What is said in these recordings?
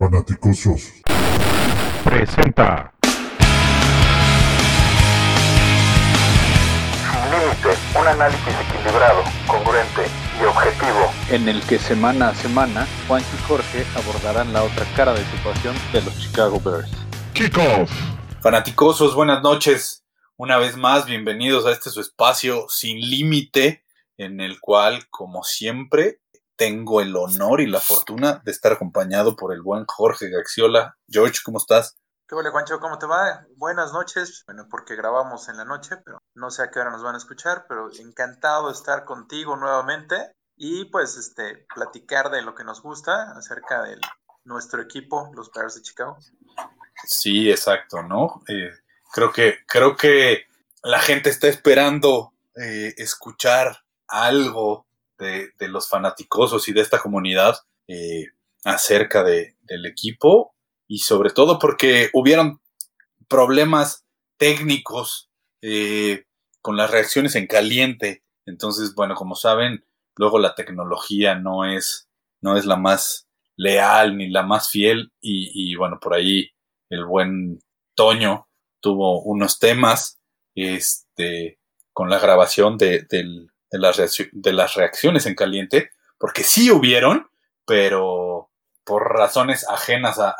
Fanaticosos. Presenta. Sin límite, un análisis equilibrado, congruente y objetivo. en el que semana a semana Juan y Jorge abordarán la otra cara de situación de los Chicago Bears. Kickoff. Fanaticosos, buenas noches. Una vez más, bienvenidos a este su espacio sin límite, en el cual, como siempre, tengo el honor y la fortuna de estar acompañado por el buen Jorge Gaxiola. George, ¿cómo estás? ¿Qué huele, Juancho? ¿Cómo te va? Buenas noches. Bueno, porque grabamos en la noche, pero no sé a qué hora nos van a escuchar, pero encantado de estar contigo nuevamente y pues este platicar de lo que nos gusta acerca de nuestro equipo, los Bears de Chicago. Sí, exacto, ¿no? Eh, creo que creo que la gente está esperando eh, escuchar algo de, los fanaticosos y de esta comunidad eh, acerca de, del equipo y sobre todo porque hubieron problemas técnicos eh, con las reacciones en caliente. Entonces, bueno, como saben, luego la tecnología no es, no es la más leal ni la más fiel y, bueno, por ahí el buen Toño tuvo unos temas este, con la grabación de, de, de, las de, las reacciones en caliente, porque sí hubieron, pero por razones ajenas a,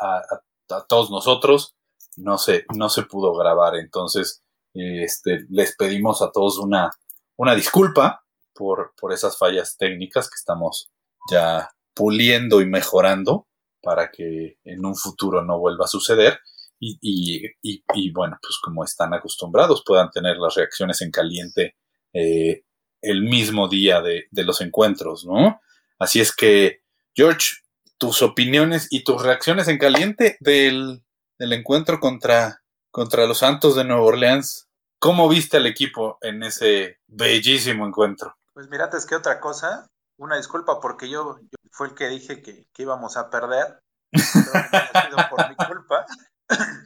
todos nosotros, no se, no se pudo grabar. Entonces, este, les pedimos a todos una, una disculpa por, por esas fallas técnicas que estamos ya puliendo y mejorando para que en un futuro no vuelva a suceder. Y, y, y, y, bueno, pues como están acostumbrados, puedan tener las reacciones en caliente eh, el mismo día de, de, los encuentros, ¿no? Así es que, George, tus opiniones y tus reacciones en caliente del, del encuentro contra, contra los Santos de Nueva Orleans, ¿cómo viste al equipo en ese bellísimo encuentro? Pues mira, es que otra cosa, una disculpa porque yo, yo fue el que dije que, que íbamos a perder, creo que ha sido por mi culpa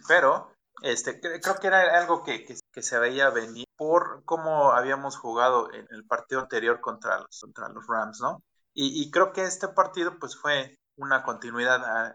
pero este, creo que era algo que, que, se veía venir por cómo habíamos jugado en el partido anterior contra los, contra los Rams, ¿no? Y, y, creo que este partido pues fue una continuidad a,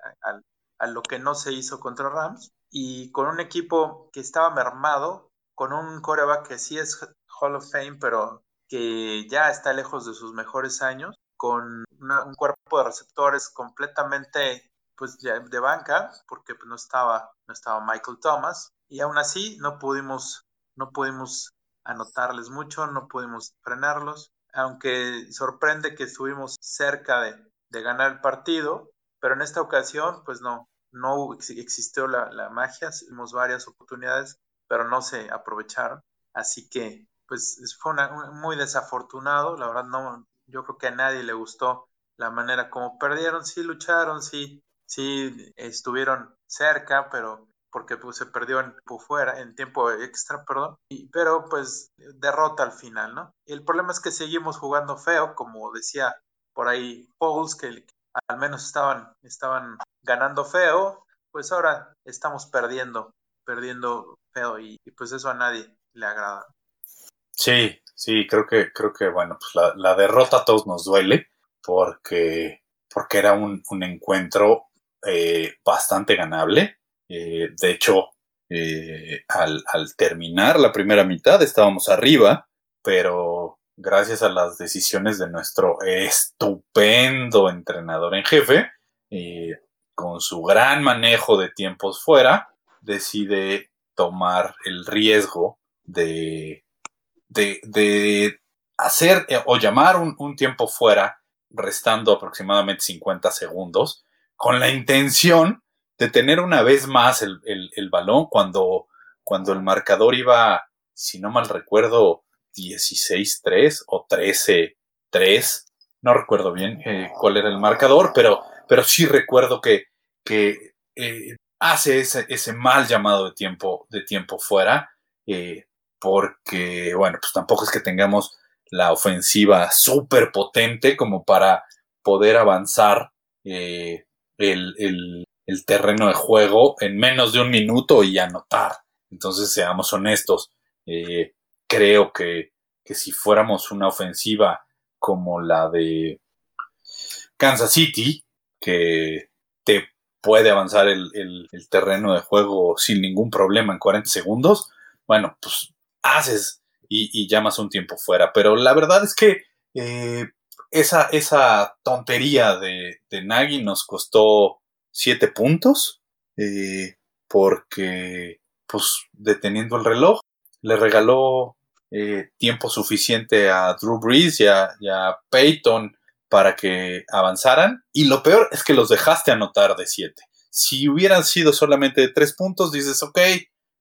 a, lo que no se hizo contra Rams y con un equipo que estaba mermado, con un coreback que sí es Hall of Fame, pero que ya está lejos de sus mejores años, con un cuerpo de receptores completamente pues de banca porque pues, no estaba no estaba Michael Thomas y aún así no pudimos no pudimos anotarles mucho no pudimos frenarlos aunque sorprende que estuvimos cerca de, de ganar el partido pero en esta ocasión pues no no existió la, la magia tuvimos varias oportunidades pero no se aprovecharon. Así que pues fue muy desafortunado la verdad no yo creo que a nadie le gustó la manera como perdieron sí lucharon sí sí estuvieron cerca, pero porque pues, se perdió en tiempo fuera, en tiempo extra, perdón, y, pero pues derrota al final, ¿no? Y el problema es que seguimos jugando feo, como decía por ahí Pauls, que al menos estaban, estaban ganando feo, pues ahora estamos perdiendo, perdiendo feo, y, pues eso a nadie le agrada. Sí, sí, creo que, creo que bueno, pues la, la derrota a todos nos duele, porque, porque era un, un encuentro eh, bastante ganable. Eh, de hecho, eh, al, terminar la primera mitad estábamos arriba, pero gracias a las decisiones de nuestro estupendo entrenador en jefe, con su gran manejo de tiempos fuera, decide tomar el riesgo de, hacer o llamar un, un tiempo fuera, restando aproximadamente 50 segundos, con la intención de tener una vez más el, el, el, balón cuando, cuando el marcador iba, si no mal recuerdo, 16-3 o 13-3. No recuerdo bien eh, cuál era el marcador, pero, pero sí recuerdo que, que eh, hace ese, ese, mal llamado de tiempo, de tiempo fuera, eh, porque, bueno, pues tampoco es que tengamos la ofensiva súper potente como para poder avanzar eh, el, el, el, terreno de juego en menos de un minuto y anotar. Entonces, seamos honestos, eh, creo que, que si fuéramos una ofensiva como la de Kansas City, que te puede avanzar el, el, terreno de juego sin ningún problema en 40 segundos, bueno, pues haces y, y llamas un tiempo fuera. Pero la verdad es que eh, esa, esa tontería de, de nos costó 7 puntos eh, porque, pues, deteniendo el reloj, le regaló eh, tiempo suficiente a Drew Brees y a, y a, Peyton para que avanzaran. Y lo peor es que los dejaste anotar de 7. Si hubieran sido solamente de 3 puntos, dices, ok,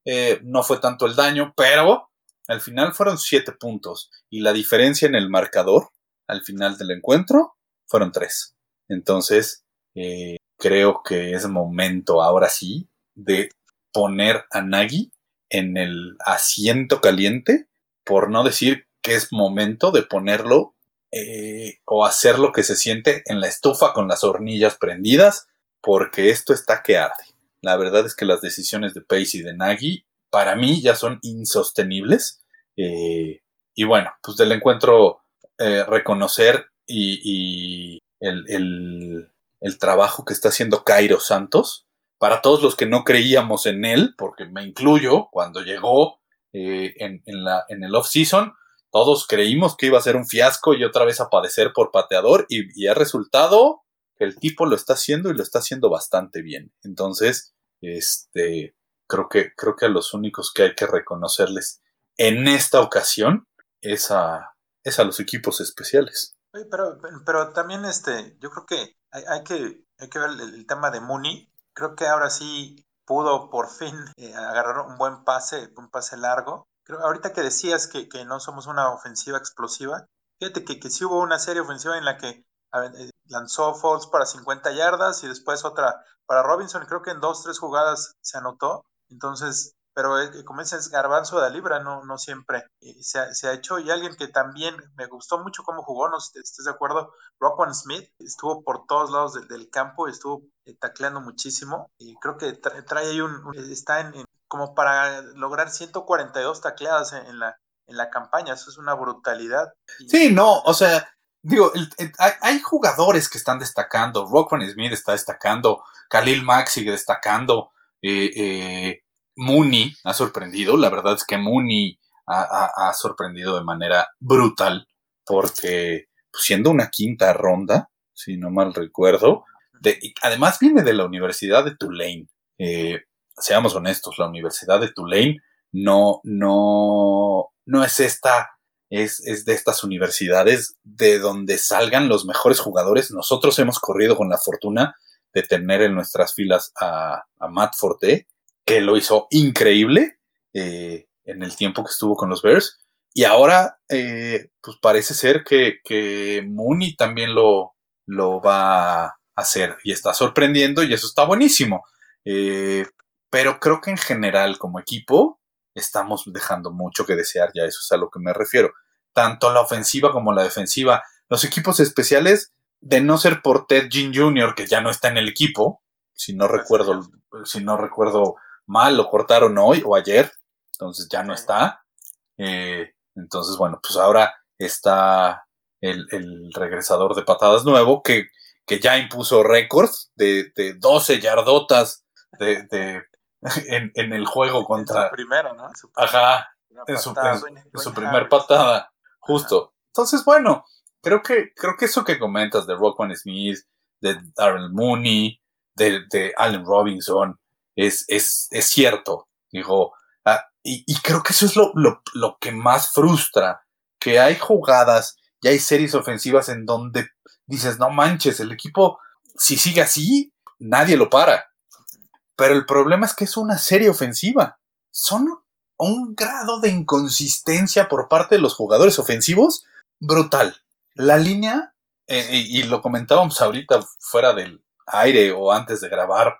eh, no fue tanto el daño, pero al final fueron 7 puntos. Y la diferencia en el marcador al final del encuentro fueron 3. Entonces, eh, creo que es momento ahora sí de poner a Nagy en el asiento caliente, por no decir que es momento de ponerlo eh, o hacer lo que se siente en la estufa con las hornillas prendidas, porque esto está que arde. La verdad es que las decisiones de Pace y de Nagy para mí ya son insostenibles. Eh, y bueno, pues del encuentro eh, reconocer y, el, el, trabajo que está haciendo Cairo Santos. Para todos los que no creíamos en él, porque me incluyo, cuando llegó eh, en, en, la, en el off-season, todos creímos que iba a ser un fiasco y otra vez a padecer por pateador y, y ha resultado que el tipo lo está haciendo y lo está haciendo bastante bien. Entonces, este, creo que, creo que a los únicos que hay que reconocerles en esta ocasión es a, es a los equipos especiales. Pero, pero también este, yo creo que hay, que, hay que ver el, tema de Mooney. Creo que ahora sí pudo por fin eh, agarrar un buen pase, un pase largo. Creo, ahorita que decías que, que no somos una ofensiva explosiva, fíjate que, que sí hubo una serie ofensiva en la que ver, lanzó falls para 50 yardas y después otra para Robinson. Creo que en dos, tres jugadas se anotó. Entonces, pero como dices, garbanzo de libra, no, no siempre eh, se, ha, se, ha, hecho. Y alguien que también me gustó mucho cómo jugó, no estés de acuerdo, Rockwell Smith, estuvo por todos lados de, del campo, estuvo eh, tacleando muchísimo. Y creo que tra trae ahí un, está en, como para lograr 142 tacleadas en, en, la, en la campaña, eso es una brutalidad. Sí, no, o sea, digo, el, hay, hay, jugadores que están destacando, Rockwell Smith está destacando, Khalil Mack sigue destacando, eh, eh, Mooney ha sorprendido, la verdad es que Mooney ha, sorprendido de manera brutal, porque pues, siendo una quinta ronda, si no mal recuerdo, de, además viene de la Universidad de Tulane. Eh, seamos honestos, la Universidad de Tulane no, no, no es esta, es, es de estas universidades de donde salgan los mejores jugadores. Nosotros hemos corrido con la fortuna de tener en nuestras filas a, a Matt Forte, que lo hizo increíble eh, en el tiempo que estuvo con los Bears. Y ahora, eh, pues parece ser que, que Mooney también lo, lo va a hacer y está sorprendiendo y eso está buenísimo. Eh, pero creo que en general, como equipo, estamos dejando mucho que desear, ya eso es a lo que me refiero. Tanto la ofensiva como la defensiva. Los equipos especiales, de no ser por Ted Jean Jr., que ya no está en el equipo, si no recuerdo, si no recuerdo mal, lo cortaron hoy o ayer, entonces ya no está. Eh, entonces, bueno, pues ahora está el, el, regresador de patadas nuevo que, que ya impuso récords de, de 12 yardotas de, de en, en, el juego contra. En su primero, ¿no? Su Ajá, en su, en, en su primer patada, justo. Entonces, bueno, creo que, creo que eso que comentas de Rockman Smith, de Darrell Mooney, de, de Allen Robinson, es, es, es cierto. Digo, ah, y, creo que eso es lo, lo, lo que más frustra, que hay jugadas y hay series ofensivas en donde dices, no manches, el equipo, si sigue así, nadie lo para. Pero el problema es que es una serie ofensiva. Son un grado de inconsistencia por parte de los jugadores ofensivos brutal. La línea, eh, y lo comentábamos ahorita fuera del aire o antes de grabar,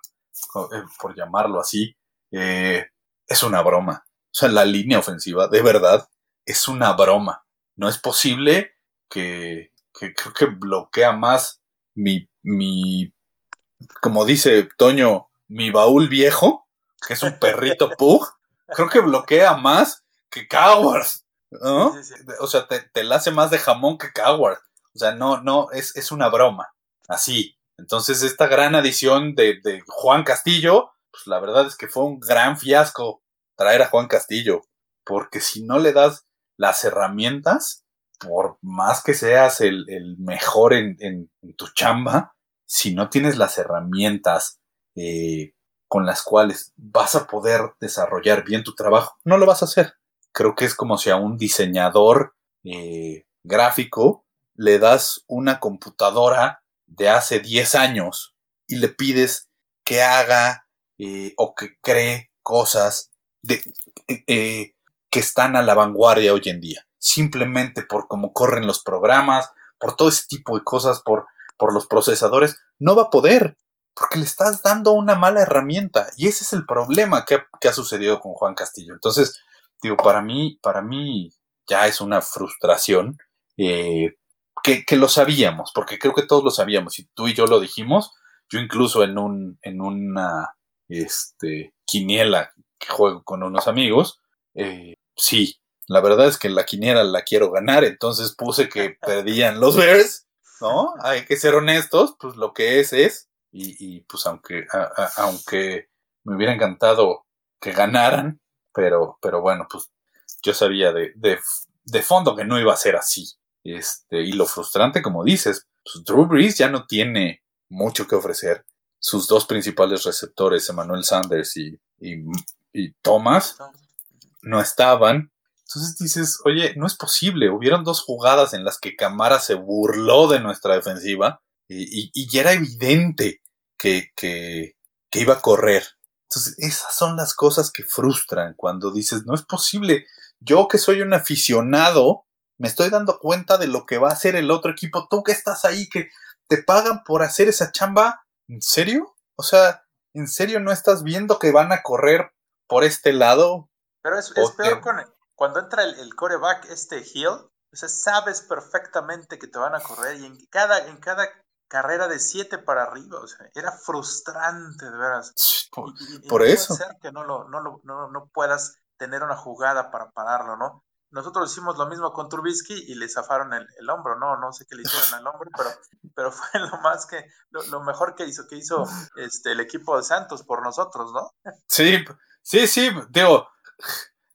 por llamarlo así, eh, es una broma. O sea, la línea ofensiva, de verdad, es una broma. No es posible que, que creo que bloquea más mi, mi, como dice Toño, mi baúl viejo, que es un perrito pug, creo que bloquea más que Coward. ¿no? Sí, sí, sí. O sea, te, te la hace más de jamón que Coward. O sea, no, no, es, es una broma. Así. Entonces, esta gran adición de, Juan Castillo, pues la verdad es que fue un gran fiasco traer a Juan Castillo, porque si no le das las herramientas, por más que seas el, mejor en, en, tu chamba, si no tienes las herramientas eh, con las cuales vas a poder desarrollar bien tu trabajo, no lo vas a hacer. Creo que es como si a un diseñador eh, gráfico le das una computadora de hace 10 años y le pides que haga eh, o que cree cosas de, eh, que están a la vanguardia hoy en día. Simplemente por cómo corren los programas, por todo ese tipo de cosas, por, por los procesadores, no va a poder, porque le estás dando una mala herramienta. Y ese es el problema que, que ha sucedido con Juan Castillo. Entonces, digo, para mí, para mí ya es una frustración eh, que, que, lo sabíamos, porque creo que todos lo sabíamos, y tú y yo lo dijimos, yo incluso en un, en una este, quiniela que juego con unos amigos, eh, sí, la verdad es que la quiniela la quiero ganar, entonces puse que perdían los Bears, ¿no? Hay que ser honestos, pues lo que es es, y, y pues aunque, a, a, aunque me hubiera encantado que ganaran, pero, pero bueno, pues yo sabía de, de, de, fondo que no iba a ser así. Este, y lo frustrante, como dices, pues Drew Brees ya no tiene mucho que ofrecer. Sus dos principales receptores, Emmanuel Sanders y, y, Thomas, no estaban. Entonces dices, oye, no es posible. Hubieron dos jugadas en las que Camara se burló de nuestra defensiva y, y, y ya era evidente que, que, que iba a correr. Entonces, esas son las cosas que frustran cuando dices, no es posible. Yo que soy un aficionado, me estoy dando cuenta de lo que va a hacer el otro equipo. Tú que estás ahí, que te pagan por hacer esa chamba, ¿en serio? O sea, ¿en serio no estás viendo que van a correr por este lado? Pero es, es peor con, cuando entra el, el, coreback, este Hill, o sea, sabes perfectamente que te van a correr y en cada, en cada carrera de siete para arriba, o sea, era frustrante, de veras. Por, y, y, por eso. Puede ser que no, lo, no, lo, no, no puedas tener una jugada para pararlo, ¿no? Nosotros hicimos lo mismo con Trubisky y le zafaron el, el hombro, no, no sé qué le hicieron al hombro, pero, pero fue lo más que, lo, lo, mejor que hizo, que hizo este, el equipo de Santos por nosotros, ¿no? Sí, sí, sí, digo,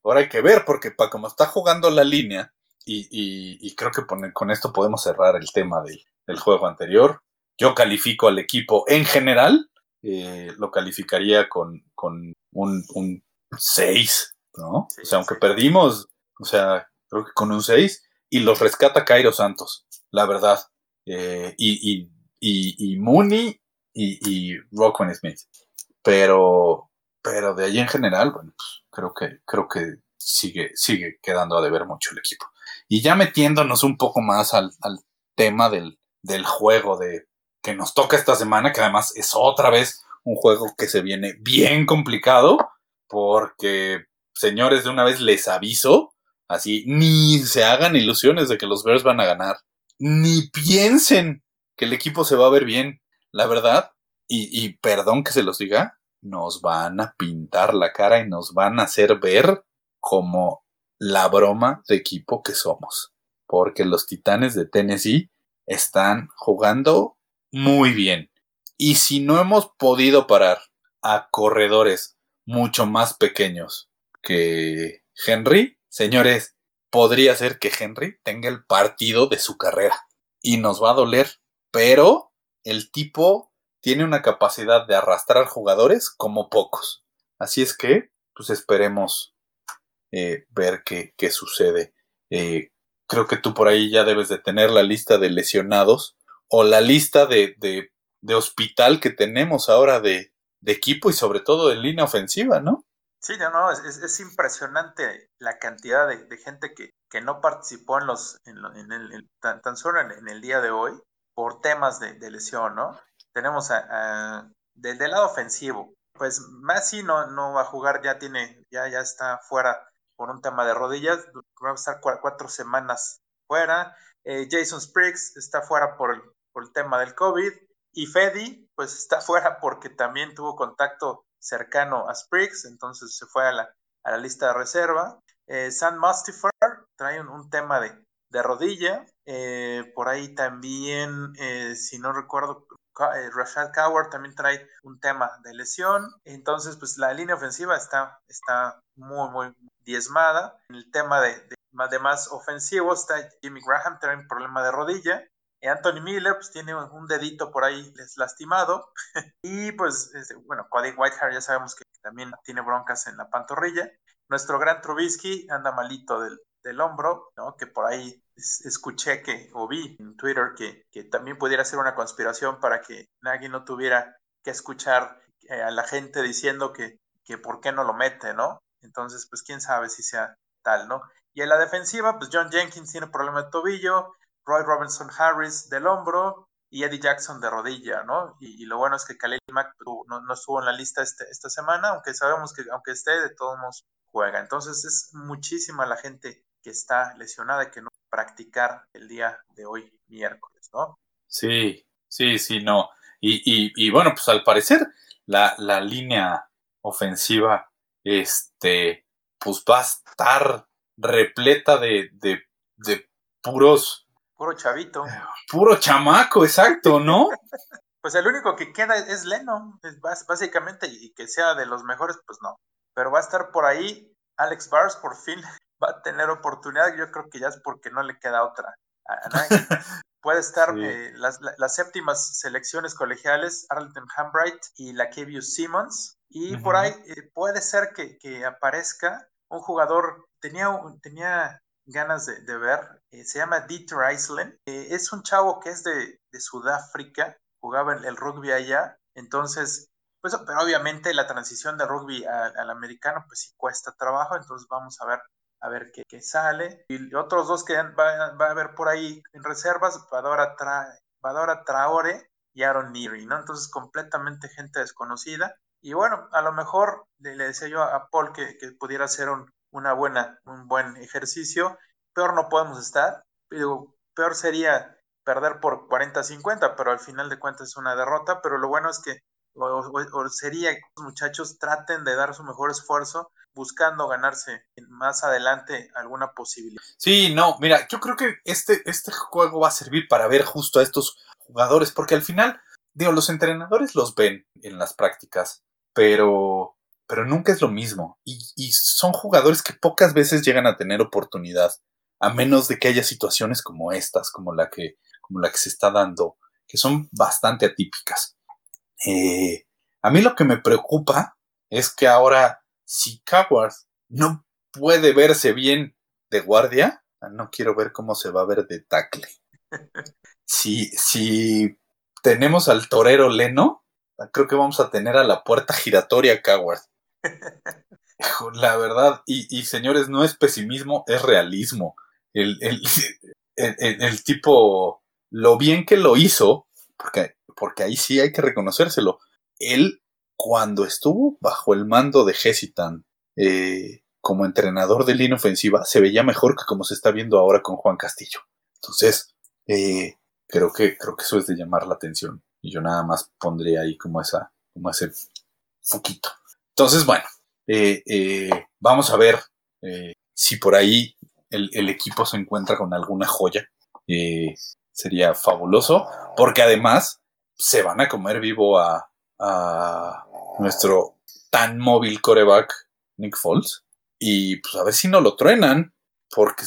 ahora hay que ver, porque para como está jugando la línea, y, y, y creo que pone, con esto podemos cerrar el tema del, del juego anterior, yo califico al equipo en general, eh, lo calificaría con, con un, un 6, ¿no? Sí, o sea, aunque sí. perdimos, o sea, creo que con un 6, y los rescata Cairo Santos, la verdad. Eh, y, y, y, y, Mooney y, y Rockman Smith. Pero, pero de ahí en general, bueno, pues creo que, creo que sigue, sigue quedando a deber mucho el equipo. Y ya metiéndonos un poco más al, al tema del, del juego de, que nos toca esta semana, que además es otra vez un juego que se viene bien complicado, porque, señores, de una vez les aviso, así, ni se hagan ilusiones de que los Bears van a ganar, ni piensen que el equipo se va a ver bien, la verdad, y, y perdón que se los diga, nos van a pintar la cara y nos van a hacer ver como la broma de equipo que somos, porque los Titanes de Tennessee están jugando muy bien. Y si no hemos podido parar a corredores mucho más pequeños que Henry, señores, podría ser que Henry tenga el partido de su carrera. Y nos va a doler. Pero el tipo tiene una capacidad de arrastrar jugadores como pocos. Así es que, pues esperemos eh, ver qué, qué sucede. Eh, creo que tú por ahí ya debes de tener la lista de lesionados o la lista de, de, de hospital que tenemos ahora de, de, equipo y sobre todo de línea ofensiva, ¿no? Sí, no, no, es, es impresionante la cantidad de, de, gente que, que no participó en los, en, en el, tan, tan, solo en, el día de hoy por temas de, de lesión, ¿no? Tenemos a, a, del, lado ofensivo, pues Messi no, va a jugar, ya tiene, ya, ya está fuera por un tema de rodillas, va a estar cuatro, cuatro semanas fuera. Eh, Jason Spriggs está fuera por el, por el tema del COVID. Y Fedi, pues está fuera porque también tuvo contacto cercano a Spriggs, entonces se fue a la, a la lista de reserva. Eh, Sam Mustifer trae un, un tema de, de rodilla. Eh, por ahí también, eh, si no recuerdo, Rashad Coward también trae un tema de lesión. Entonces, pues la línea ofensiva está, está muy, muy diezmada. El tema de, de, de más ofensivo está Jimmy Graham, trae un problema de rodilla. Anthony Miller pues, tiene un dedito por ahí lastimado. y pues, este, bueno, Cody Whitehair ya sabemos que también tiene broncas en la pantorrilla. Nuestro gran Trubisky anda malito del, del hombro, ¿no? Que por ahí escuché que, o vi en Twitter que, que también pudiera ser una conspiración para que Nagy no tuviera que escuchar eh, a la gente diciendo que, que por qué no lo mete, ¿no? Entonces, pues quién sabe si sea tal, ¿no? Y en la defensiva, pues John Jenkins tiene problema de tobillo, Roy Robinson Harris del hombro y Eddie Jackson de rodilla, ¿no? Y, lo bueno es que Khalil Mack no, estuvo en la lista este, esta semana, aunque sabemos que aunque esté, de todos modos juega. Entonces es muchísima la gente que está lesionada y que no practicar el día de hoy, miércoles, ¿no? Sí, sí, sí, no. Y, bueno, pues al parecer la, línea ofensiva, este, pues va a estar repleta de puros Puro chavito. Puro chamaco, exacto, ¿no? pues el único que queda es Leno, básicamente, y que sea de los mejores, pues no. Pero va a estar por ahí Alex Bars, por fin va a tener oportunidad. Yo creo que ya es porque no le queda otra. Puede estar sí. eh, las, las, séptimas selecciones colegiales, Arlington Hambright y la Kevius Simmons. Y uh -huh. por ahí eh, puede ser que, que, aparezca un jugador, tenía, tenía ganas de, ver, eh, se llama Dieter Island, eh, es un chavo que es de, Sudáfrica, jugaba el, el, rugby allá, entonces, pues, pero obviamente la transición de rugby al americano, pues sí cuesta trabajo, entonces vamos a ver a ver qué, sale. Y otros dos que va, a haber por ahí en reservas, Badora, Tra, Badora Traore y Aaron Neary, ¿no? Entonces, completamente gente desconocida. Y bueno, a lo mejor le, le decía yo a Paul que, que pudiera ser un, una buena, un buen ejercicio. Peor no podemos estar. Digo, peor sería perder por 40-50, pero al final de cuentas es una derrota. Pero lo bueno es que o, sería que los muchachos traten de dar su mejor esfuerzo buscando ganarse más adelante alguna posibilidad. Sí, no, mira, yo creo que este, este juego va a servir para ver justo a estos jugadores, porque al final, digo, los entrenadores los ven en las prácticas, pero, pero nunca es lo mismo. Y, y son jugadores que pocas veces llegan a tener oportunidad, a menos de que haya situaciones como estas, como la que, como la que se está dando, que son bastante atípicas. Eh, a mí lo que me preocupa es que ahora si Coward no puede verse bien de guardia, no quiero ver cómo se va a ver de tackle. Si, si tenemos al torero Leno, creo que vamos a tener a la puerta giratoria Coward. La verdad, y, señores, no es pesimismo, es realismo. El, el, el, el, tipo, lo bien que lo hizo, porque, porque ahí sí hay que reconocérselo, él cuando estuvo bajo el mando de Hesitan eh, como entrenador de línea ofensiva, se veía mejor que como se está viendo ahora con Juan Castillo. Entonces, eh, creo, que, creo que eso es de llamar la atención. Y yo nada más pondría ahí como, esa, como ese foquito. Entonces, bueno, eh, vamos a ver si por ahí el, equipo se encuentra con alguna joya. sería fabuloso, porque además se van a comer vivo a, nuestro tan móvil coreback Nick Foles y pues a ver si no lo truenan porque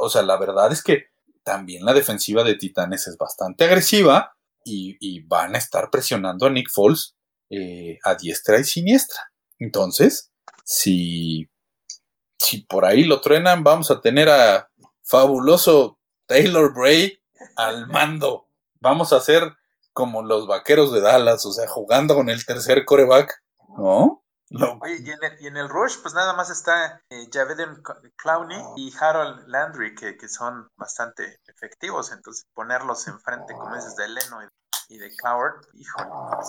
o sea la verdad es que también la defensiva de Titanes es bastante agresiva y, y van a estar presionando a Nick Foles eh, a diestra y siniestra entonces si si por ahí lo truenan vamos a tener a fabuloso Taylor Bray al mando vamos a hacer como los vaqueros de Dallas, o sea, jugando con el tercer coreback, ¿no? no. Oye, y en, el, y en, el, rush, pues nada más está eh, Javeden Clowney y Harold Landry, que, que, son bastante efectivos, entonces ponerlos enfrente, como dices, de Leno y, y de Coward, híjole, pues,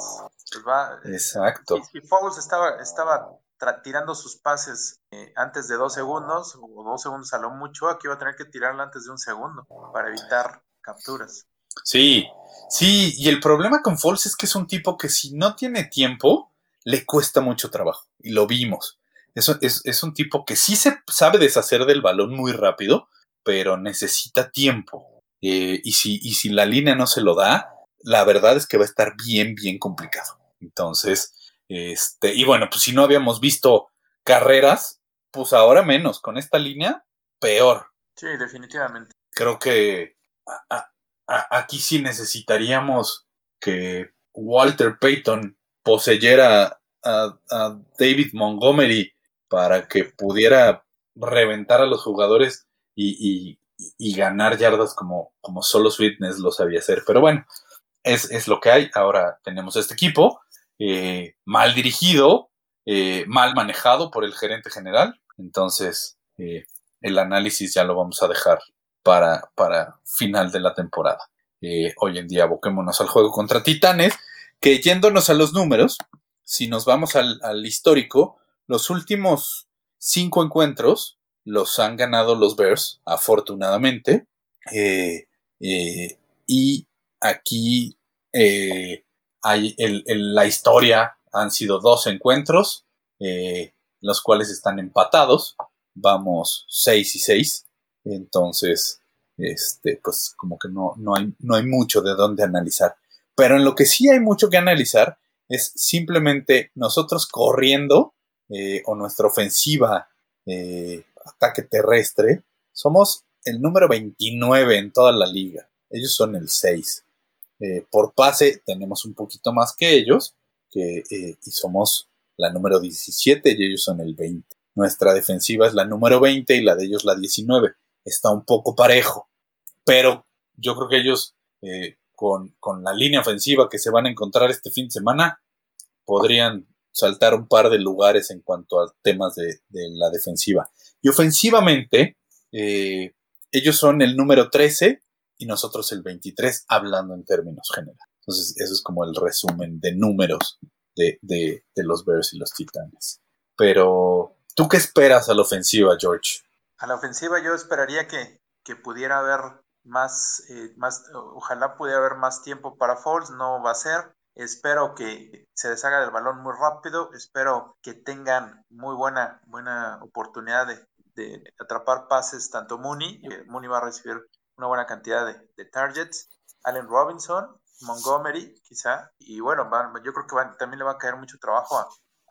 pues va. Exacto. Y, y Foles estaba, estaba tirando sus pases eh, antes de dos segundos, o dos segundos a lo mucho, aquí va a tener que tirarlo antes de un segundo para evitar capturas. Sí, sí, y el problema con Foles es que es un tipo que si no tiene tiempo, le cuesta mucho trabajo, y lo vimos. Es, es, es un tipo que sí se sabe deshacer del balón muy rápido, pero necesita tiempo. Eh, y, si, y si la línea no se lo da, la verdad es que va a estar bien, bien complicado. Entonces, este, y bueno, pues si no habíamos visto carreras, pues ahora menos, con esta línea, peor. Sí, definitivamente. Creo que aquí sí necesitaríamos que Walter Payton poseyera a, David Montgomery para que pudiera reventar a los jugadores y, ganar yardas como, como solo Sweetness lo sabía hacer. Pero bueno, es, lo que hay. Ahora tenemos este equipo eh, mal dirigido, eh, mal manejado por el gerente general. Entonces, eh, el análisis ya lo vamos a dejar para, para final de la temporada. hoy en día aboquémonos al juego contra Titanes, que yéndonos a los números, si nos vamos al, histórico, los últimos cinco encuentros los han ganado los Bears, afortunadamente. y aquí eh, hay la historia han sido dos encuentros, eh, los cuales están empatados. Vamos 6 y 6. Entonces, este, pues como que no, no, hay, no hay mucho de dónde analizar. Pero en lo que sí hay mucho que analizar es simplemente nosotros corriendo eh, o nuestra ofensiva ataque terrestre. Somos el número 29 en toda la liga. Ellos son el 6. Eh, por pase tenemos un poquito más que ellos, que, eh, y somos la número 17 y ellos son el 20. Nuestra defensiva es la número 20 y la de ellos la 19. Está un poco parejo, pero yo creo que ellos eh, con, la línea ofensiva que se van a encontrar este fin de semana podrían saltar un par de lugares en cuanto a temas de la defensiva. Y ofensivamente, ellos son el número 13 y nosotros el 23 hablando en términos generales. Entonces, eso es como el resumen de números de, los Bears y los Titanes. Pero, ¿tú qué esperas a la ofensiva, George? A la ofensiva yo esperaría que, pudiera haber más, eh, más, ojalá pudiera haber más tiempo para Foles, no va a ser. Espero que se deshaga del balón muy rápido, espero que tengan muy buena, buena oportunidad de, de atrapar pases tanto Mooney, Mooney va a recibir una buena cantidad de, targets. Allen Robinson, Montgomery, quizá. Y bueno, yo creo que también le va a caer mucho trabajo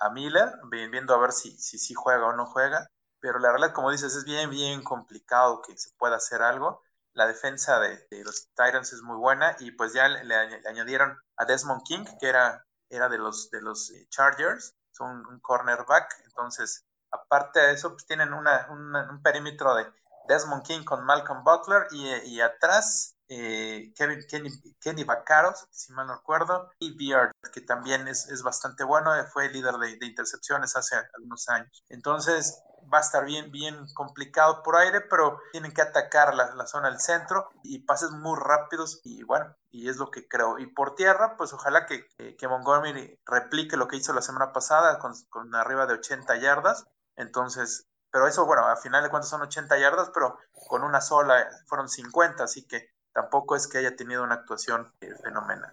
a, Miller, viendo a ver si, si, si juega o no juega. Pero la realidad, como dices, es bien, bien complicado que se pueda hacer algo. La defensa de, los Titans es muy buena y pues ya le, añadieron a Desmond King, que era, era de los, de los eh, Chargers, son un cornerback. Entonces, aparte de eso, pues tienen un perímetro de Desmond King con Malcolm Butler y, atrás eh, Kevin, Kenny, Kenny Vacaros, si mal no recuerdo, y Beard, que también es, bastante bueno, eh, fue líder de, intercepciones hace algunos años. Entonces va a estar bien, bien complicado por aire, pero tienen que atacar la, zona del centro y pases muy rápidos y bueno, y es lo que creo. Y por tierra, pues ojalá que, que Montgomery replique lo que hizo la semana pasada con, con arriba de 80 yardas. Entonces, pero eso, bueno, al final de cuentas son 80 yardas, pero con una sola fueron 50, así que tampoco es que haya tenido una actuación eh, fenomenal.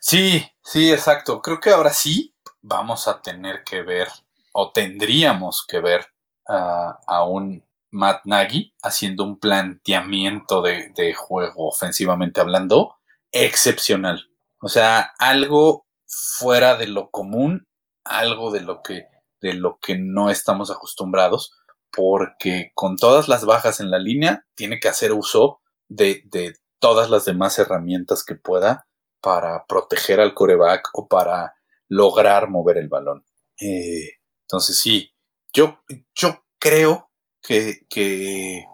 Sí, sí, exacto. Creo que ahora sí vamos a tener que ver, o tendríamos que ver a un Matt Nagy haciendo un planteamiento de, de juego ofensivamente hablando excepcional. O sea, algo fuera de lo común, algo de lo que, de lo que no estamos acostumbrados porque con todas las bajas en la línea tiene que hacer uso de, todas las demás herramientas que pueda para proteger al coreback o para lograr mover el balón. Eh, entonces sí, yo, yo creo que, que,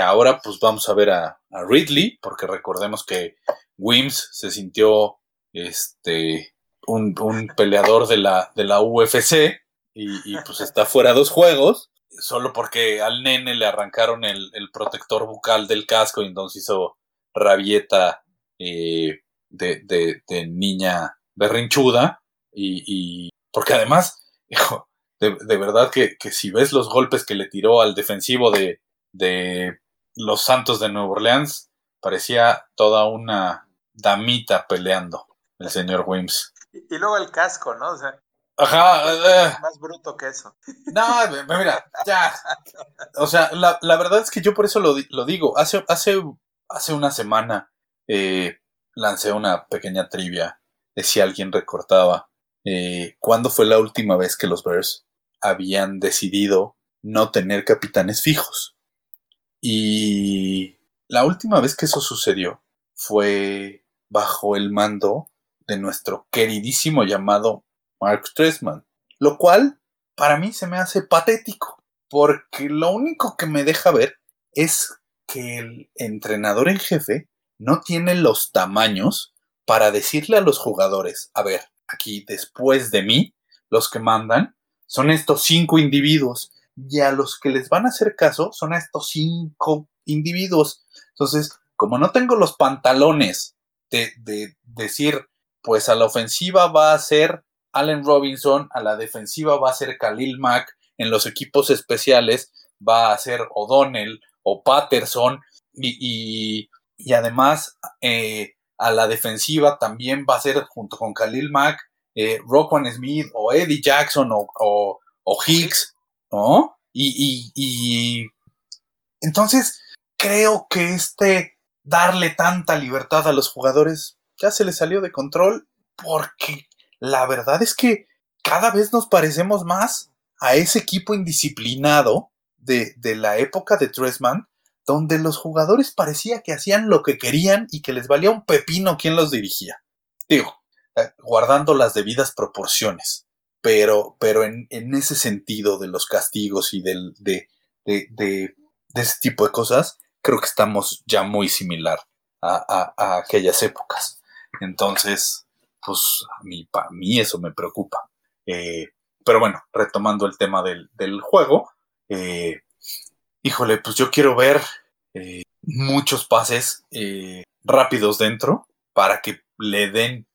ahora pues vamos a ver a, Ridley, porque recordemos que Wims se sintió este, un, peleador de la, de la UFC y, y pues está fuera dos juegos solo porque al nene le arrancaron el, protector bucal del casco y entonces hizo rabieta eh, de, niña berrinchuda. Y, porque además, hijo, de, verdad que, si ves los golpes que le tiró al defensivo de, de los Santos de Nueva Orleans, parecía toda una damita peleando el señor Wims. Y, luego el casco, ¿no? O sea, Ajá. Eh. Más bruto que eso. No, mira, ya. O sea, la, verdad es que yo por eso lo, digo. Hace, hace, hace una semana, eh, lancé una pequeña trivia de si alguien recortaba eh, cuándo fue la última vez que los Bears habían decidido no tener capitanes fijos. Y la última vez que eso sucedió fue bajo el mando de nuestro queridísimo llamado Mark Trestman, lo cual para mí se me hace patético, porque lo único que me deja ver es que el entrenador en jefe no tiene los tamaños para decirle a los jugadores, a ver, aquí después de mí, los que mandan son estos cinco individuos y a los que les van a hacer caso son a estos cinco individuos. Entonces, como no tengo los pantalones de decir, pues a la ofensiva va a ser Allen Robinson, a la defensiva va a ser Khalil Mack, en los equipos especiales va a ser O'Donnell o Patterson y, y, además eh, a la defensiva también va a ser junto con Khalil Mack, eh, Smith o Eddie Jackson o, o, o Hicks, ¿no? Y, y, entonces creo que este darle tanta libertad a los jugadores ya se le salió de control porque la verdad es que cada vez nos parecemos más a ese equipo indisciplinado de, de la época de Tressman, donde los jugadores parecía que hacían lo que querían y que les valía un pepino quien los dirigía. Digo, eh, guardando las debidas proporciones, pero, pero en, en ese sentido de los castigos y del, de, de, de, ese tipo de cosas, creo que estamos ya muy similar a, a, aquellas épocas. Entonces, pues a mí, para mí eso me preocupa. Eh, pero bueno, retomando el tema del, del juego, eh, híjole, pues yo quiero ver eh, muchos pases rápidos dentro para que le den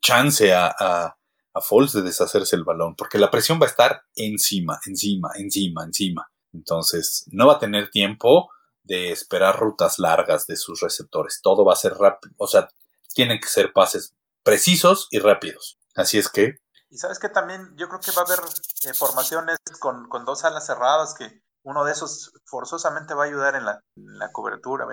chance a, a, a Foles de deshacerse el balón, porque la presión va a estar encima, encima, encima, encima. Entonces, no va a tener tiempo de esperar rutas largas de sus receptores. Todo va a ser rápido, o sea, tienen que ser pases precisos y rápidos. Así es que... Y sabes que también yo creo que va a haber eh, formaciones con, con, dos alas cerradas que uno de esos forzosamente va a ayudar en la, en la cobertura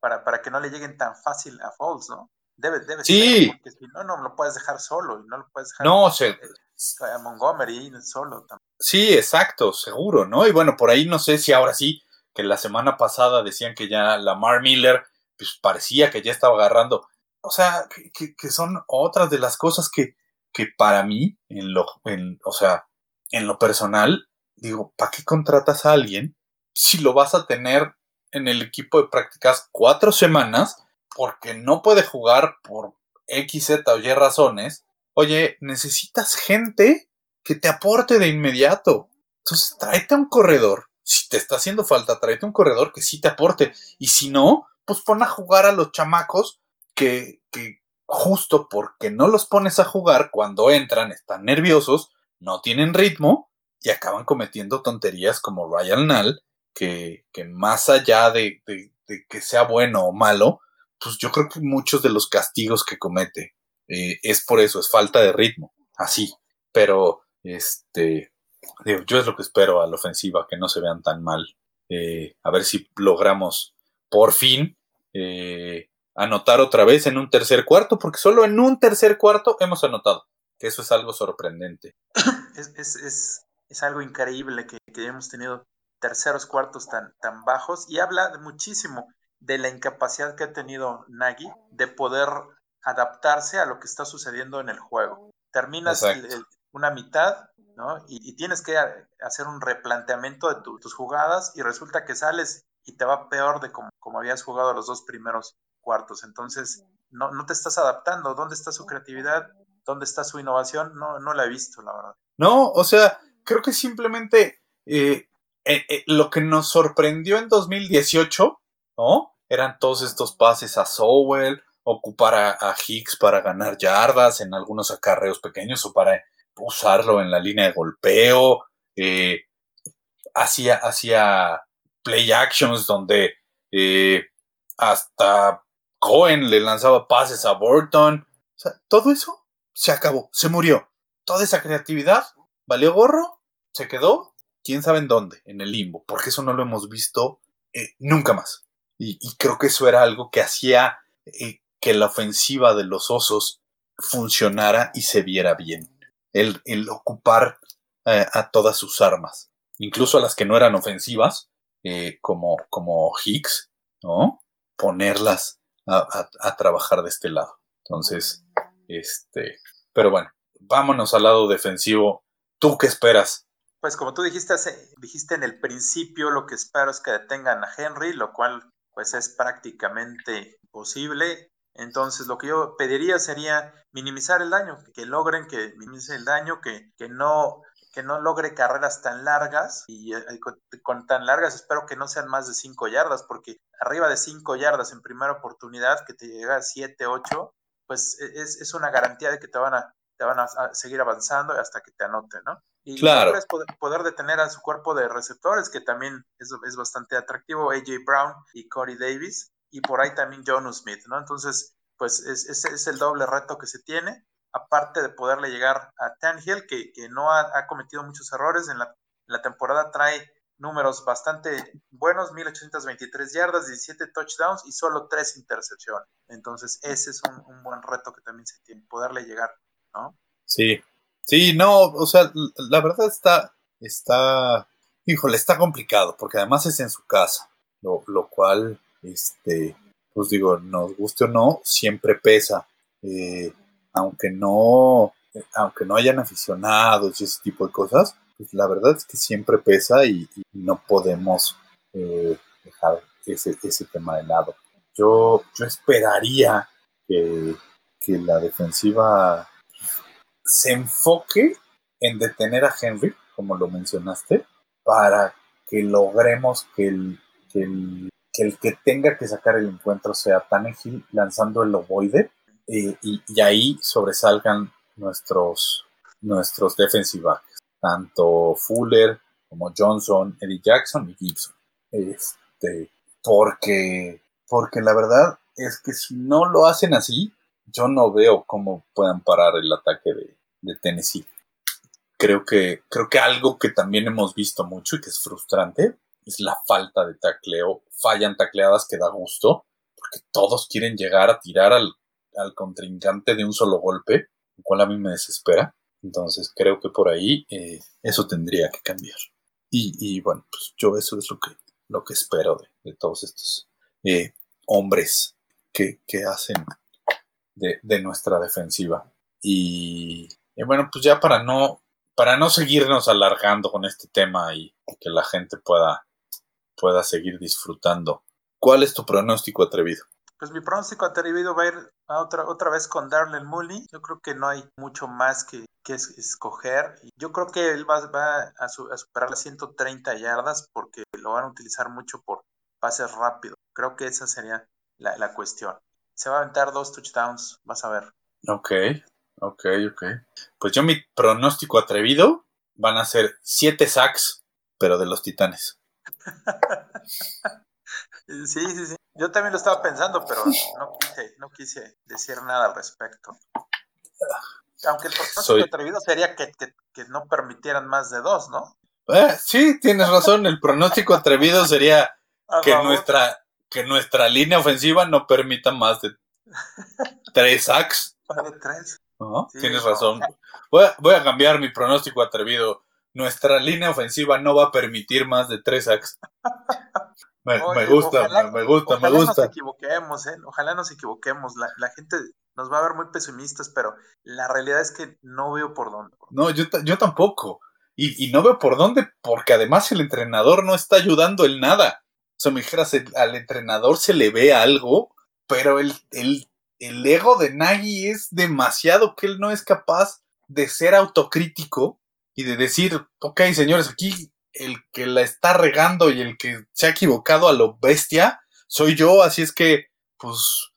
para, para, que no le lleguen tan fácil a Falls, ¿no? Debe, debe sí. ser, porque si no, no lo puedes dejar solo y no lo puedes dejar no, se... a Montgomery solo. También. Sí, exacto, seguro, ¿no? Y bueno, por ahí no sé si ahora sí, que la semana pasada decían que ya Lamar Miller, pues parecía que ya estaba agarrando. O sea, que, son otras de las cosas que, que para mí, en lo, en, o sea, en lo personal, digo, ¿para qué contratas a alguien si lo vas a tener en el equipo de prácticas cuatro semanas porque no puede jugar por X, Z o Y razones? Oye, necesitas gente que te aporte de inmediato. Entonces, tráete a un corredor. Si te está haciendo falta, tráete un corredor que sí te aporte. Y si no, pues pon a jugar a los chamacos que, justo porque no los pones a jugar cuando entran, están nerviosos, no tienen ritmo y acaban cometiendo tonterías como Ryan Nall, que, que más allá de, de, de, que sea bueno o malo, pues yo creo que muchos de los castigos que comete eh, es por eso, es falta de ritmo, así. Pero, este, yo es lo que espero a la ofensiva, que no se vean tan mal. Eh, a ver si logramos por fin eh, anotar otra vez en un tercer cuarto, porque solo en un tercer cuarto hemos anotado, que eso es algo sorprendente. Es, es, es, es algo increíble que, que, hemos tenido terceros cuartos tan, tan bajos y habla muchísimo de la incapacidad que ha tenido Nagy de poder adaptarse a lo que está sucediendo en el juego. Terminas el, el, una mitad ¿no? y, y, tienes que hacer un replanteamiento de tu, tus jugadas y resulta que sales y te va peor de como, como habías jugado los dos primeros cuartos. Entonces, no, no te estás adaptando. ¿Dónde está su creatividad? ¿Dónde está su innovación? No, no la he visto, la verdad. No, o sea, creo que simplemente eh, eh, eh, lo que nos sorprendió en 2018, ¿no? Eran todos estos pases a Sowell, ocupar a, a, Hicks para ganar yardas en algunos acarreos pequeños o para usarlo en la línea de golpeo. Eh, hacía, hacía play actions donde eh, hasta Cohen le lanzaba pases a Burton. O sea, todo eso se acabó, se murió. Toda esa creatividad valió gorro, se quedó, quién sabe en dónde, en el limbo, porque eso no lo hemos visto eh, nunca más. Y, creo que eso era algo que hacía eh, que la ofensiva de los osos funcionara y se viera bien. El, ocupar eh, a todas sus armas, incluso a las que no eran ofensivas, como, como Hicks, ¿no? Ponerlas a, trabajar de este lado. Entonces, este, pero bueno, vámonos al lado defensivo. ¿Tú qué esperas? Pues como tú dijiste, hace- dijiste en el principio, lo que espero es que detengan a Henry, lo cual pues es prácticamente imposible. Entonces lo que yo pediría sería minimizar el daño, que logren que minimice el daño, que, que no que no logre carreras tan largas y eh, con, con tan largas espero que no sean más de 5 yardas, porque arriba de 5 yardas en primera oportunidad, que te llega a 7, 8, pues e, es, es una garantía de que te van a, te van a, seguir avanzando hasta que te anoten, ¿no? Y Claro. es poder, poder detener a su cuerpo de receptores, que también es, es bastante atractivo, AJ Brown y Corey Davis, y por ahí también Jonu Smith, ¿no? Entonces, pues es- ese es, el doble reto que se tiene, aparte de poderle llegar a Tannehill, que, que no ha, ha cometido muchos errores, en la, temporada trae números bastante buenos, 1823 yardas, 17 touchdowns y solo 3 intercepciones. Entonces, ese es un, un buen reto que también se tiene, poderle llegar, ¿no? Sí, sí, no, o sea, la verdad está, está, híjole, está complicado, porque además es en su casa, lo, lo cual, este, pues digo, nos guste o no, siempre pesa, eh, aunque no, aunque no hayan aficionados y ese tipo de cosas, pues la verdad es que siempre pesa y, no podemos eh, dejar ese, ese tema de lado. Yo, yo esperaría que, que la defensiva se enfoque en detener a Henry, como lo mencionaste, para que logremos que el que, el, que, el que tenga que sacar el encuentro sea Tannehill lanzando el ovoide eh, y, ahí sobresalgan nuestros, nuestros defensive tanto Fuller como Johnson, Eddie Jackson y Gibson. Este, porque, porque la verdad es que si no lo hacen así, yo no veo cómo puedan parar el ataque de, de, Tennessee. Creo que, creo que algo que también hemos visto mucho y que es frustrante es la falta de tacleo. Fallan tacleadas que da gusto, porque todos quieren llegar a tirar al, al contrincante de un solo golpe, lo cual a mí me desespera. Entonces creo que por ahí eh, eso tendría que cambiar. Y, bueno, pues yo eso es lo que, lo que espero de, de todos estos eh, hombres que, hacen de, de, nuestra defensiva. Y, y, bueno, pues ya para no, para no seguirnos alargando con este tema y que la gente pueda, pueda seguir disfrutando, ¿cuál es tu pronóstico atrevido? Pues mi pronóstico atrevido va a ir a otra, otra vez con Darnell Mooney. Yo creo que no hay mucho más que, que es, escoger. Yo creo que él va, va a, su, a, superar las 130 yardas porque lo van a utilizar mucho por pases rápidos. Creo que esa sería la, la cuestión. Se va a aventar dos touchdowns, vas a ver. Ok, ok, ok. Pues yo mi pronóstico atrevido van a ser 7 sacks, pero de los titanes. sí, sí, sí. Yo también lo estaba pensando, pero no quise, no quise decir nada al respecto. Aunque el pronóstico Soy... atrevido sería que, que, que, no permitieran más de dos, ¿no? Eh, sí, tienes razón. El pronóstico atrevido sería que nuestra, que nuestra línea ofensiva no permita más de tres sacks. De tres. ¿No? Sí, tienes no. razón. Voy a, voy a cambiar mi pronóstico atrevido. Nuestra línea ofensiva no va a permitir más de tres sacks. Me, Oye, me, gusta, ojalá, me, me, gusta, ojalá me gusta. nos equivoquemos, ¿eh? Ojalá nos equivoquemos. La, la, gente nos va a ver muy pesimistas, pero la realidad es que no veo por dónde. No, yo, yo tampoco. Y, y, no veo por dónde, porque además el entrenador no está ayudando en nada. O sea, me dijeras, el, al entrenador se le ve algo, pero el, el, el ego de Nagy es demasiado que él no es capaz de ser autocrítico y de decir, ok, señores, aquí el que la está regando y el que se ha equivocado a lo bestia soy yo, así es que, pues,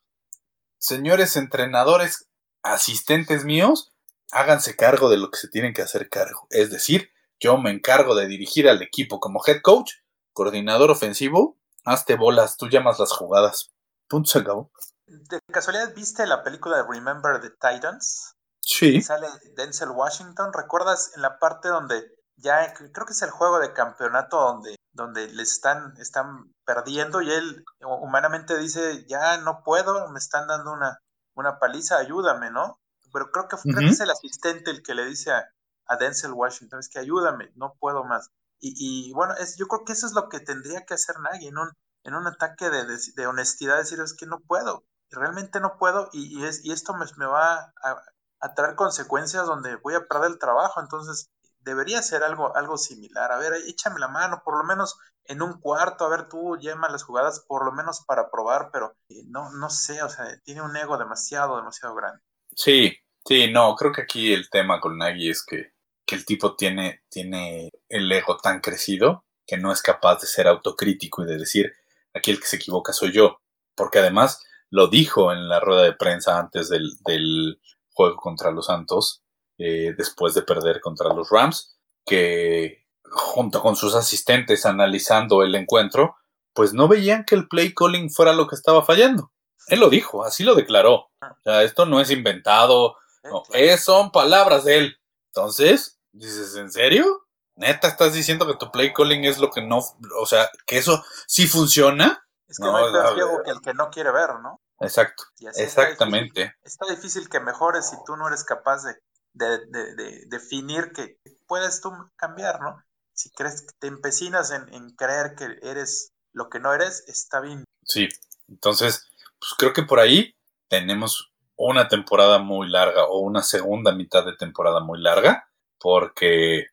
señores entrenadores, asistentes míos, háganse cargo de lo que se tienen que hacer cargo. Es decir, yo me encargo de dirigir al equipo como head coach, coordinador ofensivo, hazte bolas, tú llamas las jugadas. Punto se acabó. ¿De casualidad viste la película de Remember the Titans? Sí. Sale Denzel Washington. ¿Recuerdas en la parte donde ya creo que es el juego de campeonato donde, donde les están, están perdiendo y él humanamente dice, ya no puedo, me están dando una, una paliza, ayúdame, ¿no? Pero creo que, creo que es el asistente el que le dice a, a Denzel Washington, es que ayúdame, no puedo más. Y, y bueno, es, yo creo que eso es lo que tendría que hacer Nagy en un, en un ataque de, de, de honestidad, decir, es que no puedo, realmente no puedo y, y es, y esto me, me va a, a, traer consecuencias donde voy a perder el trabajo, entonces debería ser algo, algo similar. A ver, échame la mano, por lo menos en un cuarto, a ver, tú llama las jugadas, por lo menos para probar, pero eh, no, no sé, o sea, tiene un ego demasiado, demasiado grande. Sí, sí, no, creo que aquí el tema con Nagy es que, que el tipo tiene, tiene el ego tan crecido que no es capaz de ser autocrítico y de decir, aquí el que se equivoca soy yo, porque además lo dijo en la rueda de prensa antes del, del juego contra los Santos, eh, después de perder contra los Rams, que junto con sus asistentes analizando el encuentro, pues no veían que el play calling fuera lo que estaba fallando. Él lo dijo, así lo declaró. O sea, esto no es inventado, no, es, son palabras de él. Entonces, dices, ¿en serio? ¿Neta estás diciendo que tu play calling es lo que no, o sea, que eso sí funciona? Es que no, no hay ciego que el que no quiere ver, ¿no? Exacto, exactamente. Está difícil, está difícil, que mejores si tú no eres capaz de, de, de, de, definir que puedes tú cambiar, ¿no? Si crees que te empecinas en, en, creer que eres lo que no eres, está bien. Sí, entonces, pues creo que por ahí tenemos una temporada muy larga o una segunda mitad de temporada muy larga, porque,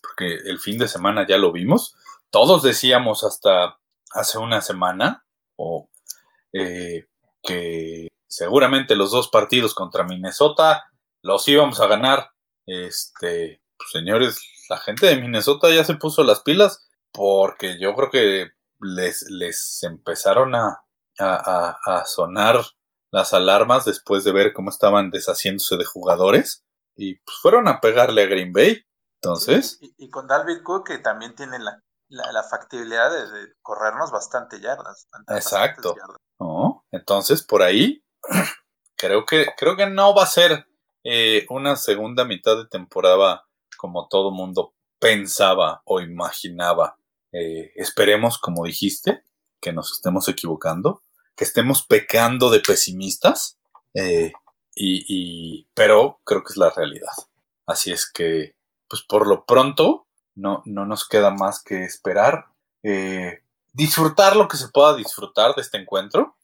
porque el fin de semana ya lo vimos. Todos decíamos hasta hace una semana o eh, que seguramente los dos partidos contra Minnesota los íbamos a ganar. Este, pues, señores, la gente de Minnesota ya se puso las pilas porque yo creo que les, les empezaron a, a, a, sonar las alarmas después de ver cómo estaban deshaciéndose de jugadores y pues fueron a pegarle a Green Bay. Entonces. Y, y, y con Dalvin Cook, que también tiene la, la, la factibilidad de, de, corrernos bastante yardas. Exacto. Yardas. ¿No? Entonces, por ahí, creo que, creo que no va a ser eh, una segunda mitad de temporada como todo mundo pensaba o imaginaba. Eh, esperemos, como dijiste, que nos estemos equivocando, que estemos pecando de pesimistas, eh, y, pero creo que es la realidad. Así es que, pues por lo pronto, no, no nos queda más que esperar, eh, disfrutar lo que se pueda disfrutar de este encuentro,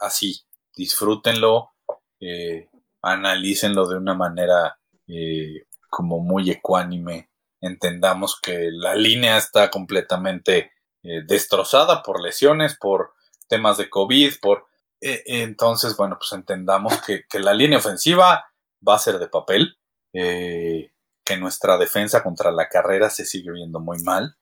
así, disfrútenlo, eh, analícenlo de una manera eh, como muy ecuánime, entendamos que la línea está completamente eh, destrozada por lesiones, por temas de COVID, por... Eh, entonces, bueno, pues entendamos que, que, la línea ofensiva va a ser de papel, eh, que nuestra defensa contra la carrera se sigue viendo muy mal.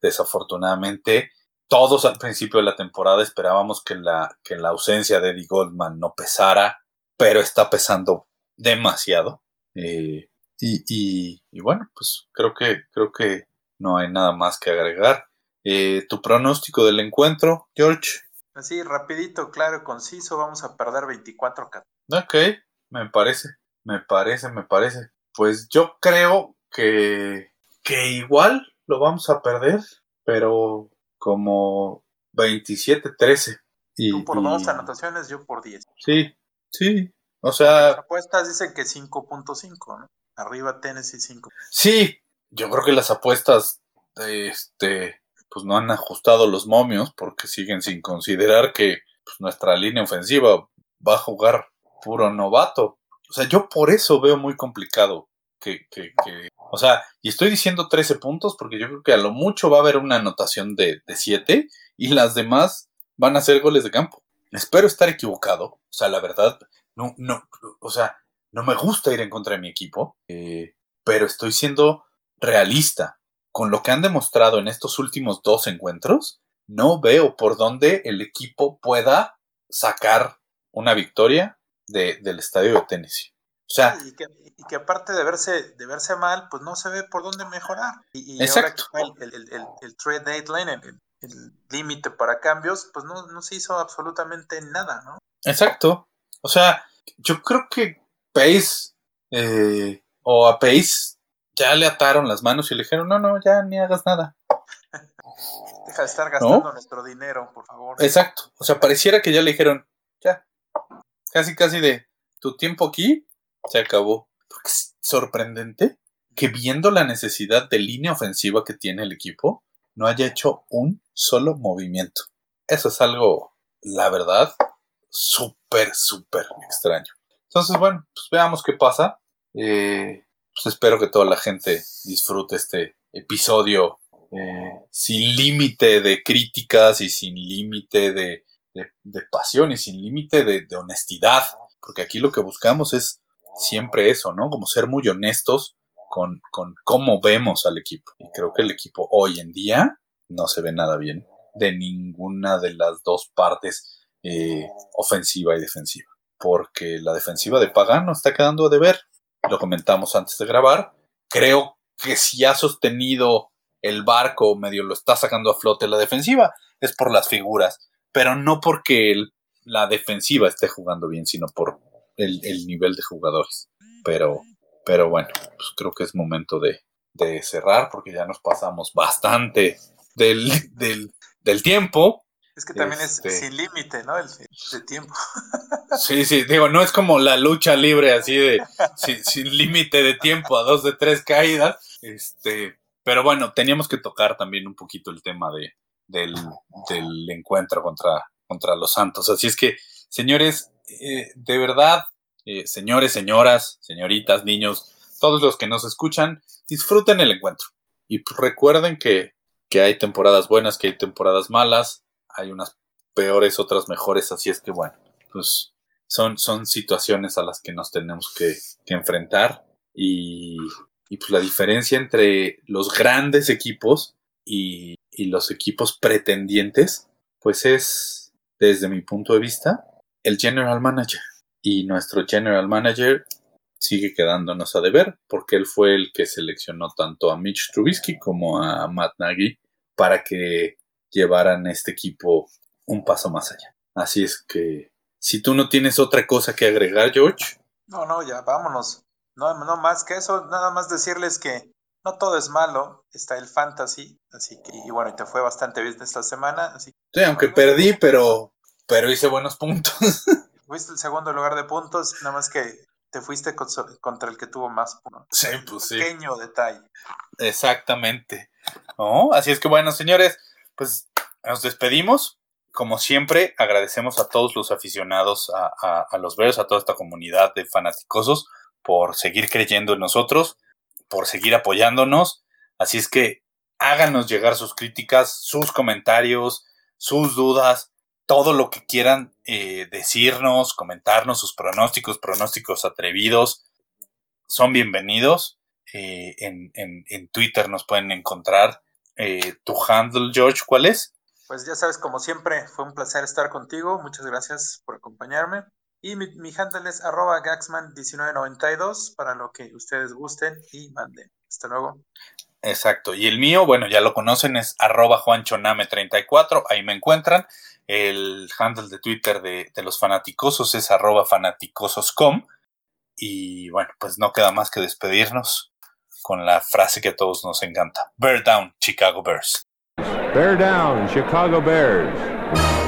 desafortunadamente, todos al principio de la temporada esperábamos que la, que la ausencia de Eddie Goldman no pesara, pero está pesando demasiado. Eh, y, y, y, bueno, pues creo que, creo que no hay nada más que agregar. Eh, ¿Tu pronóstico del encuentro, George? Así, rapidito, claro, conciso, vamos a perder 24-14. Ok, me parece, me parece, me parece. Pues yo creo que, que igual lo vamos a perder, pero como 27-13. Y, Tú por dos anotaciones, yo por 10. Sí, sí. O sea. Las apuestas dicen que 5.5, ¿no? Arriba Tennessee 5. Sí, yo creo que las apuestas, este, pues no han ajustado los momios porque siguen sin considerar que pues, nuestra línea ofensiva va a jugar puro novato. O sea, yo por eso veo muy complicado que, que, que, o sea, y estoy diciendo 13 puntos porque yo creo que a lo mucho va a haber una anotación de, de 7 y las demás van a ser goles de campo. Espero estar equivocado. O sea, la verdad, no, no, o sea, no me gusta ir en contra de mi equipo, eh, pero estoy siendo realista. Con lo que han demostrado en estos últimos dos encuentros, no veo por dónde el equipo pueda sacar una victoria de, del estadio de Tennessee. O sea, y, que, y que, aparte de verse, de verse mal, pues no se ve por dónde mejorar. Y, y Exacto. ahora el, el, el, el, trade deadline, el límite para cambios, pues no, no se hizo absolutamente nada, ¿no? Exacto. O sea, yo creo que Pace eh, o a Pace ya le ataron las manos y le dijeron, no, no, ya ni hagas nada. Deja de estar gastando nuestro dinero, por favor. Exacto. O sea, pareciera que ya le dijeron, ya. Casi, casi de tu tiempo aquí se acabó. Porque es sorprendente que viendo la necesidad de línea ofensiva que tiene el equipo, no haya hecho un solo movimiento. Eso es algo, la verdad, súper, súper extraño. Entonces, bueno, pues veamos qué pasa. Eh, pues espero que toda la gente disfrute este episodio eh, sin límite de críticas y sin límite de, pasión y sin límite de, de honestidad. Porque aquí lo que buscamos es siempre eso, ¿no? Como ser muy honestos con, con cómo vemos al equipo. Y creo que el equipo hoy en día no se ve nada bien de ninguna de las dos partes eh, ofensiva y defensiva. Porque la defensiva de Pagano está quedando de ver. Lo comentamos antes de grabar. Creo que si ha sostenido el barco, medio lo está sacando a flote la defensiva, es por las figuras. Pero no porque la defensiva esté jugando bien, sino por el, nivel de jugadores. Pero, pero bueno, pues creo que es momento de, de cerrar porque ya nos pasamos bastante del, del, del tiempo. Es que también es este sin límite, ¿no? El, tiempo. Sí, sí, digo, no es como la lucha libre así de sin, límite de tiempo a dos de tres caídas. Este, pero bueno, teníamos que tocar también un poquito el tema de, del, del encuentro contra, contra los Santos. Así es que, señores, eh, de verdad, eh, señores, señoras, señoritas, niños, todos los que nos escuchan, disfruten el encuentro. Y recuerden que que hay temporadas buenas, que hay temporadas malas, hay unas peores, otras mejores, así es que bueno, pues son, son situaciones a las que nos tenemos que, enfrentar y, pues la diferencia entre los grandes equipos y, y los equipos pretendientes, pues es, desde mi punto de vista, el general manager. Y nuestro general manager sigue quedándonos a deber, porque él fue el que seleccionó tanto a Mitch Trubisky como a Matt Nagy para que llevaran este equipo un paso más allá. Así es que, si tú no tienes otra cosa que agregar, George. No, no, ya vámonos. No, no más que eso, nada más decirles que no todo es malo, está el fantasy, así que, y bueno, te fue bastante bien esta semana. Así sí, aunque perdí, pero, pero hice buenos puntos. Fuiste el segundo lugar de puntos, nada más que te fuiste contra el que tuvo más puntos. Sí, pues sí. Pequeño detalle. Exactamente. Así es que bueno, señores, pues nos despedimos. Como siempre, agradecemos a todos los aficionados a, los Bears, a toda esta comunidad de fanaticosos, por seguir creyendo en nosotros, por seguir apoyándonos. Así es que háganos llegar sus críticas, sus comentarios, sus dudas, todo lo que quieran eh, decirnos, comentarnos, sus pronósticos, pronósticos atrevidos, son bienvenidos. Eh, en, en, Twitter nos pueden encontrar. Eh, ¿Tu handle, George, cuál es? Pues ya sabes, como siempre, fue un placer estar contigo. Muchas gracias por acompañarme. Y mi, mi handle es arroba gaxman1992 para lo que ustedes gusten y manden. Hasta luego. Exacto. Y el mío, bueno, ya lo conocen, es arroba juanchoname34. Ahí me encuentran. El handle de Twitter de, los fanaticosos es arroba fanaticososcom. Y bueno, pues no queda más que despedirnos con la frase que a todos nos encanta. Bear down, Chicago Bears. Bear down, Chicago Bears.